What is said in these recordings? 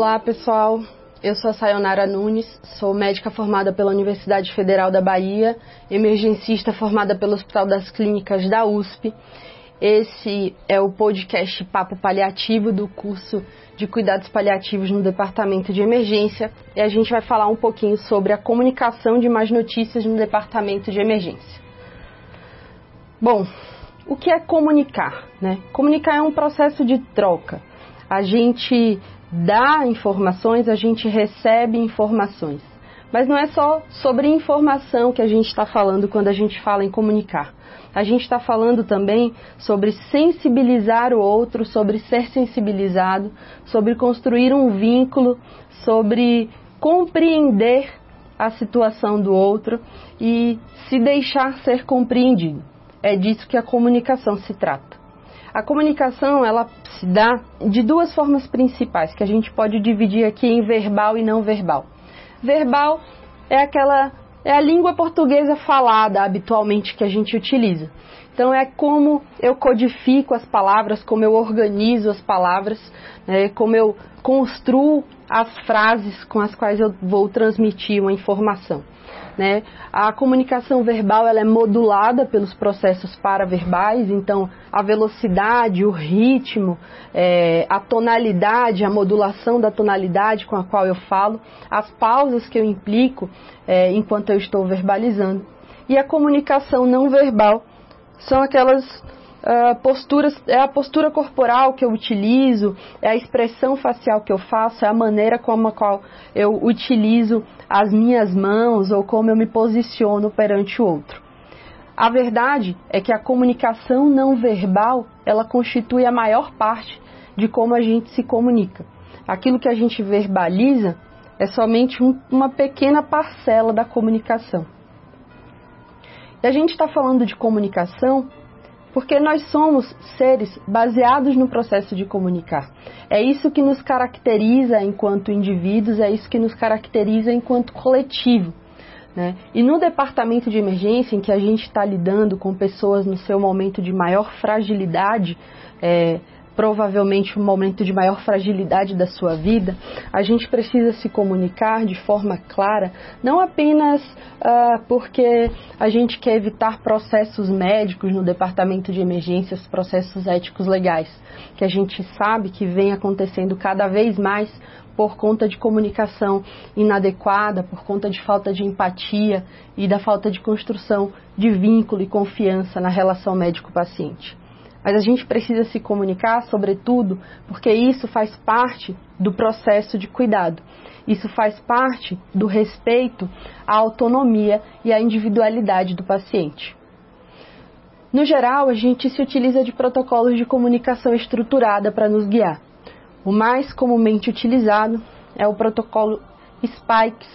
Olá, pessoal. Eu sou a Sayonara Nunes, sou médica formada pela Universidade Federal da Bahia, emergencista formada pelo Hospital das Clínicas da USP. Esse é o podcast Papo Paliativo do curso de Cuidados Paliativos no Departamento de Emergência e a gente vai falar um pouquinho sobre a comunicação de mais notícias no Departamento de Emergência. Bom, o que é comunicar? Né? Comunicar é um processo de troca. A gente dá informações, a gente recebe informações. Mas não é só sobre informação que a gente está falando quando a gente fala em comunicar. A gente está falando também sobre sensibilizar o outro, sobre ser sensibilizado, sobre construir um vínculo, sobre compreender a situação do outro e se deixar ser compreendido. É disso que a comunicação se trata. A comunicação ela se dá de duas formas principais que a gente pode dividir aqui em verbal e não verbal. Verbal é aquela é a língua portuguesa falada habitualmente que a gente utiliza. Então é como eu codifico as palavras, como eu organizo as palavras, né, como eu construo as frases com as quais eu vou transmitir uma informação. Né? A comunicação verbal ela é modulada pelos processos paraverbais, então a velocidade, o ritmo, é, a tonalidade, a modulação da tonalidade com a qual eu falo, as pausas que eu implico é, enquanto eu estou verbalizando. E a comunicação não verbal são aquelas uh, posturas, é a postura corporal que eu utilizo, é a expressão facial que eu faço, é a maneira como a qual eu utilizo as minhas mãos ou como eu me posiciono perante o outro. A verdade é que a comunicação não verbal, ela constitui a maior parte de como a gente se comunica. Aquilo que a gente verbaliza é somente um, uma pequena parcela da comunicação. E a gente está falando de comunicação porque nós somos seres baseados no processo de comunicar. É isso que nos caracteriza enquanto indivíduos, é isso que nos caracteriza enquanto coletivo. Né? E no departamento de emergência, em que a gente está lidando com pessoas no seu momento de maior fragilidade, é, provavelmente um momento de maior fragilidade da sua vida, a gente precisa se comunicar de forma clara, não apenas uh, porque a gente quer evitar processos médicos no departamento de emergências, processos éticos legais, que a gente sabe que vem acontecendo cada vez mais por conta de comunicação inadequada, por conta de falta de empatia e da falta de construção de vínculo e confiança na relação médico-paciente. Mas a gente precisa se comunicar, sobretudo, porque isso faz parte do processo de cuidado. Isso faz parte do respeito à autonomia e à individualidade do paciente. No geral, a gente se utiliza de protocolos de comunicação estruturada para nos guiar. O mais comumente utilizado é o protocolo Spikes,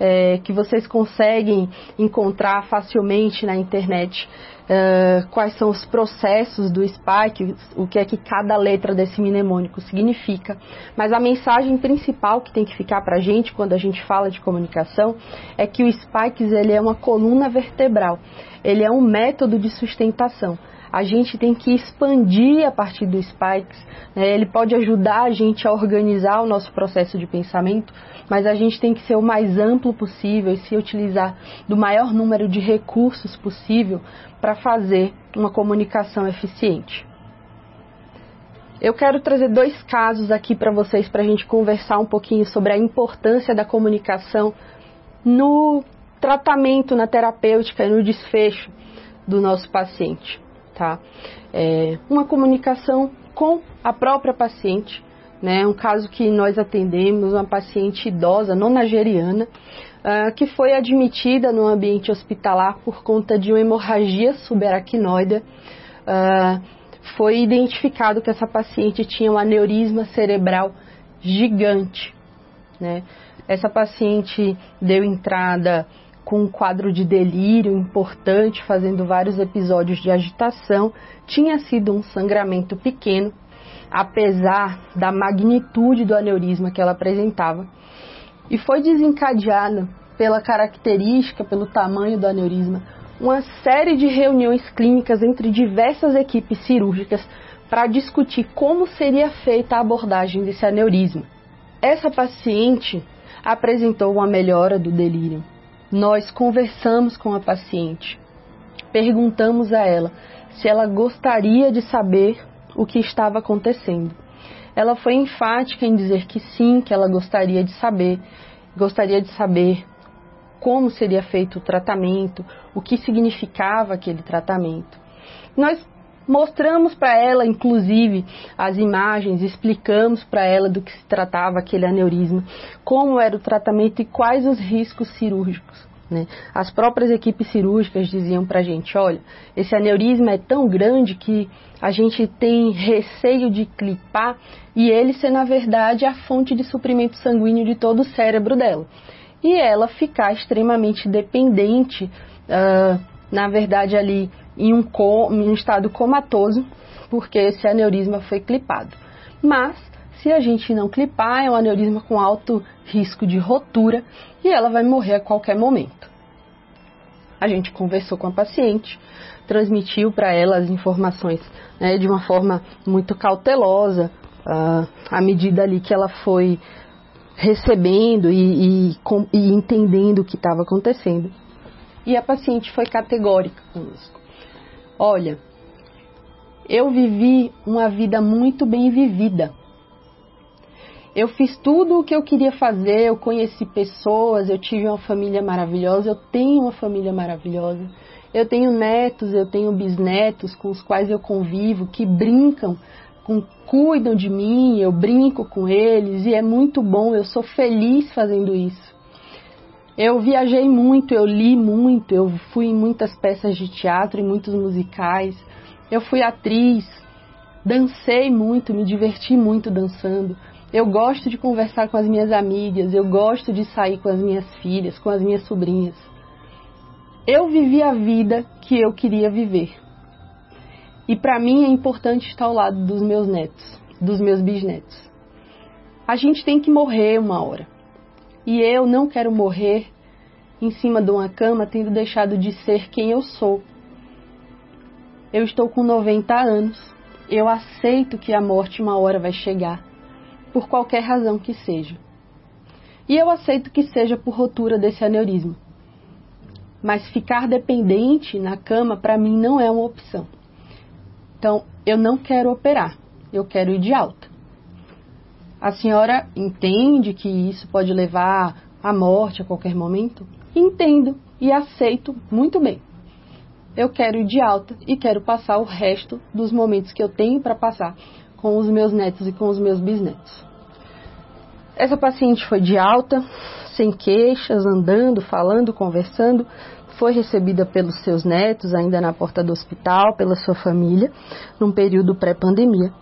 é, que vocês conseguem encontrar facilmente na internet uh, quais são os processos do Spike, o que é que cada letra desse mnemônico significa. Mas a mensagem principal que tem que ficar para a gente quando a gente fala de comunicação é que o Spikes ele é uma coluna vertebral, ele é um método de sustentação a gente tem que expandir a partir do Spikes. Né? Ele pode ajudar a gente a organizar o nosso processo de pensamento, mas a gente tem que ser o mais amplo possível e se utilizar do maior número de recursos possível para fazer uma comunicação eficiente. Eu quero trazer dois casos aqui para vocês para a gente conversar um pouquinho sobre a importância da comunicação no tratamento, na terapêutica e no desfecho do nosso paciente tá? É uma comunicação com a própria paciente, né? Um caso que nós atendemos, uma paciente idosa, nonageriana, uh, que foi admitida no ambiente hospitalar por conta de uma hemorragia subaracnoide. Uh, foi identificado que essa paciente tinha um aneurisma cerebral gigante, né? Essa paciente deu entrada com um quadro de delírio importante, fazendo vários episódios de agitação, tinha sido um sangramento pequeno, apesar da magnitude do aneurisma que ela apresentava, e foi desencadeada pela característica, pelo tamanho do aneurisma, uma série de reuniões clínicas entre diversas equipes cirúrgicas para discutir como seria feita a abordagem desse aneurisma. essa paciente apresentou uma melhora do delírio. Nós conversamos com a paciente, perguntamos a ela se ela gostaria de saber o que estava acontecendo. Ela foi enfática em dizer que sim, que ela gostaria de saber, gostaria de saber como seria feito o tratamento, o que significava aquele tratamento. Nós mostramos para ela, inclusive, as imagens, explicamos para ela do que se tratava aquele aneurisma, como era o tratamento e quais os riscos cirúrgicos. Né? As próprias equipes cirúrgicas diziam para a gente: olha, esse aneurisma é tão grande que a gente tem receio de clipar e ele ser, na verdade, a fonte de suprimento sanguíneo de todo o cérebro dela. E ela ficar extremamente dependente, uh, na verdade, ali em um, em um estado comatoso, porque esse aneurisma foi clipado. Mas, se a gente não clipar, é um aneurisma com alto risco de rotura e ela vai morrer a qualquer momento. A gente conversou com a paciente, transmitiu para ela as informações né, de uma forma muito cautelosa, uh, à medida ali que ela foi recebendo e, e, com, e entendendo o que estava acontecendo. E a paciente foi categórica conosco. Olha, eu vivi uma vida muito bem vivida. Eu fiz tudo o que eu queria fazer, eu conheci pessoas, eu tive uma família maravilhosa, eu tenho uma família maravilhosa. Eu tenho netos, eu tenho bisnetos com os quais eu convivo, que brincam, com, cuidam de mim, eu brinco com eles e é muito bom, eu sou feliz fazendo isso. Eu viajei muito, eu li muito, eu fui em muitas peças de teatro, em muitos musicais. Eu fui atriz, dancei muito, me diverti muito dançando. Eu gosto de conversar com as minhas amigas, eu gosto de sair com as minhas filhas, com as minhas sobrinhas. Eu vivi a vida que eu queria viver. E para mim é importante estar ao lado dos meus netos, dos meus bisnetos. A gente tem que morrer uma hora. E eu não quero morrer em cima de uma cama tendo deixado de ser quem eu sou. Eu estou com 90 anos. Eu aceito que a morte uma hora vai chegar, por qualquer razão que seja. E eu aceito que seja por rotura desse aneurisma. Mas ficar dependente na cama para mim não é uma opção. Então, eu não quero operar, eu quero ir de alta. A senhora entende que isso pode levar à morte a qualquer momento? Entendo e aceito muito bem. Eu quero ir de alta e quero passar o resto dos momentos que eu tenho para passar com os meus netos e com os meus bisnetos. Essa paciente foi de alta, sem queixas, andando, falando, conversando, foi recebida pelos seus netos, ainda na porta do hospital, pela sua família, num período pré-pandemia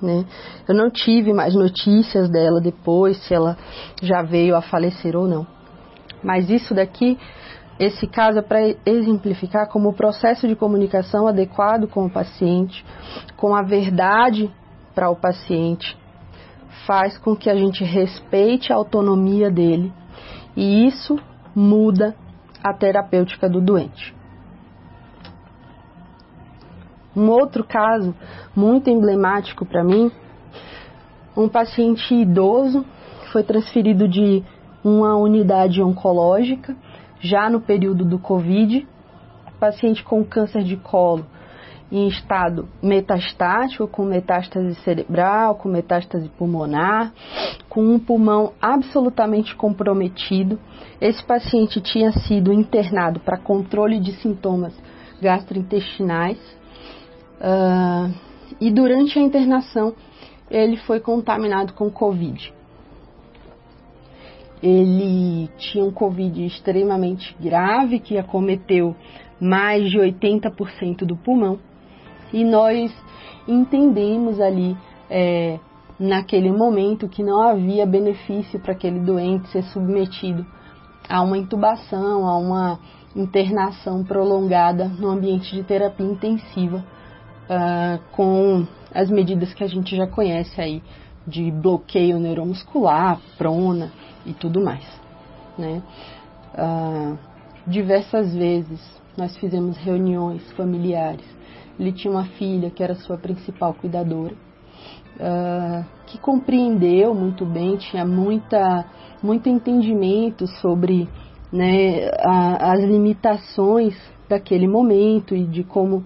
né? Eu não tive mais notícias dela depois, se ela já veio a falecer ou não. Mas isso daqui, esse caso é para exemplificar como o processo de comunicação adequado com o paciente, com a verdade para o paciente, faz com que a gente respeite a autonomia dele e isso muda a terapêutica do doente. Um outro caso muito emblemático para mim, um paciente idoso foi transferido de uma unidade oncológica já no período do Covid, paciente com câncer de colo em estado metastático, com metástase cerebral, com metástase pulmonar, com um pulmão absolutamente comprometido. Esse paciente tinha sido internado para controle de sintomas gastrointestinais Uh, e durante a internação ele foi contaminado com Covid. Ele tinha um Covid extremamente grave que acometeu mais de 80% do pulmão e nós entendemos ali é, naquele momento que não havia benefício para aquele doente ser submetido a uma intubação, a uma internação prolongada no ambiente de terapia intensiva uh, com as medidas que a gente já conhece aí de bloqueio neuromuscular, prona e tudo mais. Né? Uh, diversas vezes nós fizemos reuniões familiares. Ele tinha uma filha que era sua principal cuidadora. uh, que compreendeu muito bem, tinha muita, muito entendimento sobre né, a, as limitações daquele momento e de como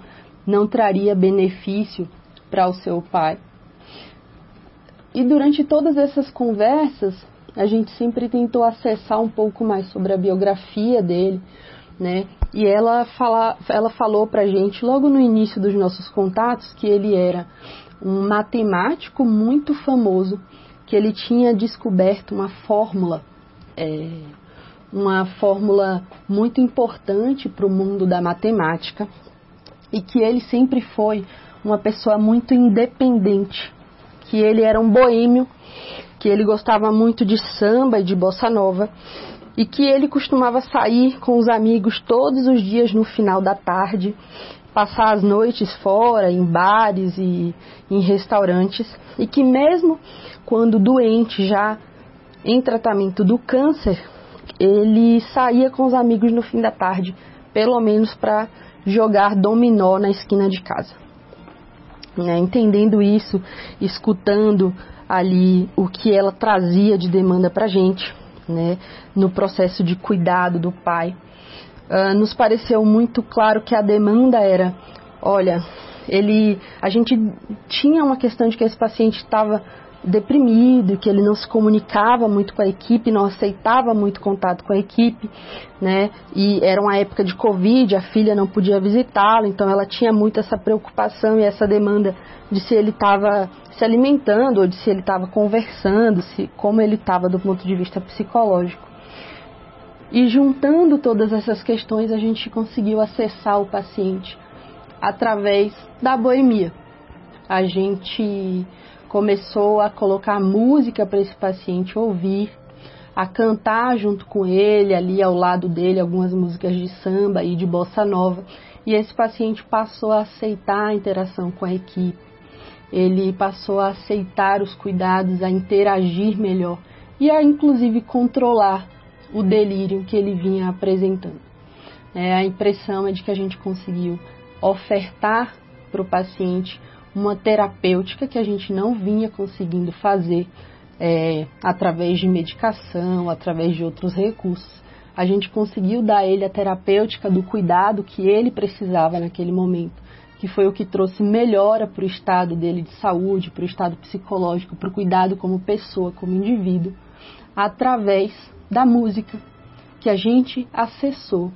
não traria benefício para o seu pai. E durante todas essas conversas, a gente sempre tentou acessar um pouco mais sobre a biografia dele, né? E ela, fala, ela falou pra gente logo no início dos nossos contatos que ele era um matemático muito famoso, que ele tinha descoberto uma fórmula, é, uma fórmula muito importante para o mundo da matemática, e que ele sempre foi uma pessoa muito independente, que ele era um boêmio, que ele gostava muito de samba e de bossa nova e que ele costumava sair com os amigos todos os dias no final da tarde, passar as noites fora, em bares e em restaurantes, e que mesmo quando doente já em tratamento do câncer, ele saía com os amigos no fim da tarde, pelo menos para jogar dominó na esquina de casa. Né? Entendendo isso, escutando ali o que ela trazia de demanda para gente, né? no processo de cuidado do pai, uh, nos pareceu muito claro que a demanda era, olha, ele, a gente tinha uma questão de que esse paciente estava deprimido, que ele não se comunicava muito com a equipe, não aceitava muito contato com a equipe, né? E era uma época de Covid, a filha não podia visitá-lo, então ela tinha muito essa preocupação e essa demanda de se ele estava se alimentando ou de se ele estava conversando, se como ele estava do ponto de vista psicológico. E juntando todas essas questões, a gente conseguiu acessar o paciente através da boemia. A gente começou a colocar música para esse paciente ouvir, a cantar junto com ele, ali ao lado dele, algumas músicas de samba e de bossa nova. E esse paciente passou a aceitar a interação com a equipe, ele passou a aceitar os cuidados, a interagir melhor e a inclusive controlar o delírio que ele vinha apresentando. É, a impressão é de que a gente conseguiu ofertar para o paciente uma terapêutica que a gente não vinha conseguindo fazer é, através de medicação, através de outros recursos. A gente conseguiu dar a ele a terapêutica do cuidado que ele precisava naquele momento, que foi o que trouxe melhora para o estado dele de saúde, para o estado psicológico, para o cuidado como pessoa, como indivíduo, através da música que a gente acessou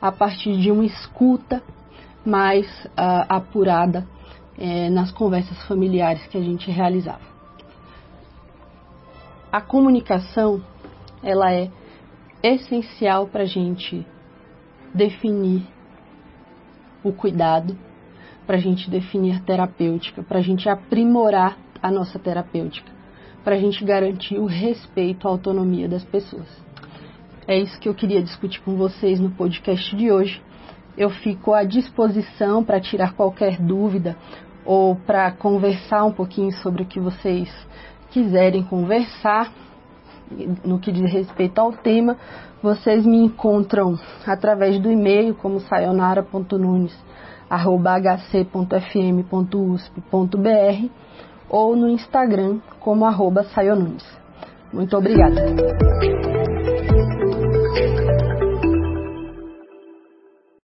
a partir de uma escuta mais uh, apurada é, nas conversas familiares que a gente realizava. A comunicação ela é essencial para a gente definir o cuidado, para a gente definir a terapêutica, para a gente aprimorar a nossa terapêutica, para a gente garantir o respeito à autonomia das pessoas. É isso que eu queria discutir com vocês no podcast de hoje. Eu fico à disposição para tirar qualquer dúvida ou para conversar um pouquinho sobre o que vocês quiserem conversar no que diz respeito ao tema, vocês me encontram através do e-mail como sayonara.nunes@hc.fm.usp.br ou no Instagram como sayonunes. Muito obrigada.